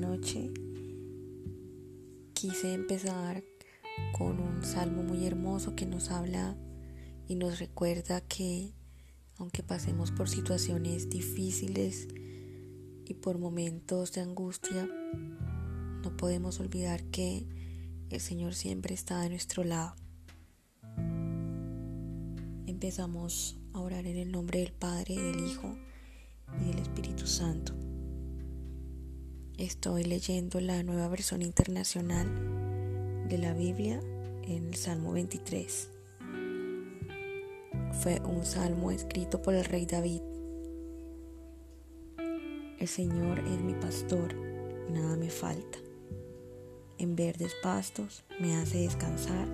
noche quise empezar con un salmo muy hermoso que nos habla y nos recuerda que aunque pasemos por situaciones difíciles y por momentos de angustia, no podemos olvidar que el Señor siempre está de nuestro lado. Empezamos a orar en el nombre del Padre, del Hijo y del Espíritu Santo. Estoy leyendo la nueva versión internacional de la Biblia en el Salmo 23. Fue un salmo escrito por el rey David. El Señor es mi pastor, nada me falta. En verdes pastos me hace descansar,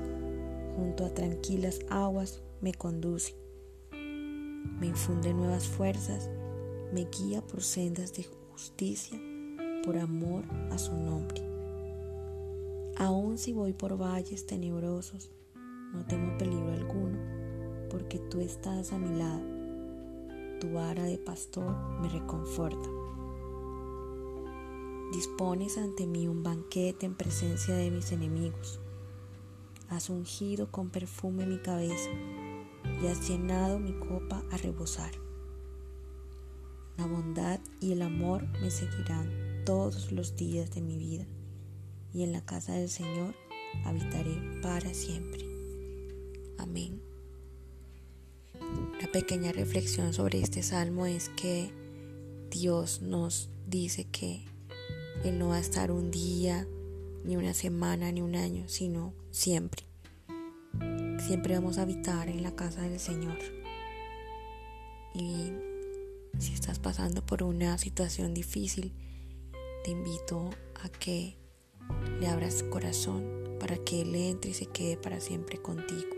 junto a tranquilas aguas me conduce. Me infunde nuevas fuerzas, me guía por sendas de justicia por amor a su nombre. Aun si voy por valles tenebrosos, no temo peligro alguno, porque tú estás a mi lado. Tu vara de pastor me reconforta. Dispones ante mí un banquete en presencia de mis enemigos. Has ungido con perfume mi cabeza y has llenado mi copa a rebosar. La bondad y el amor me seguirán todos los días de mi vida, y en la casa del Señor habitaré para siempre. Amén. Una pequeña reflexión sobre este salmo es que Dios nos dice que Él no va a estar un día, ni una semana, ni un año, sino siempre. Siempre vamos a habitar en la casa del Señor. Y si estás pasando por una situación difícil, te invito a que le abras corazón para que Él entre y se quede para siempre contigo.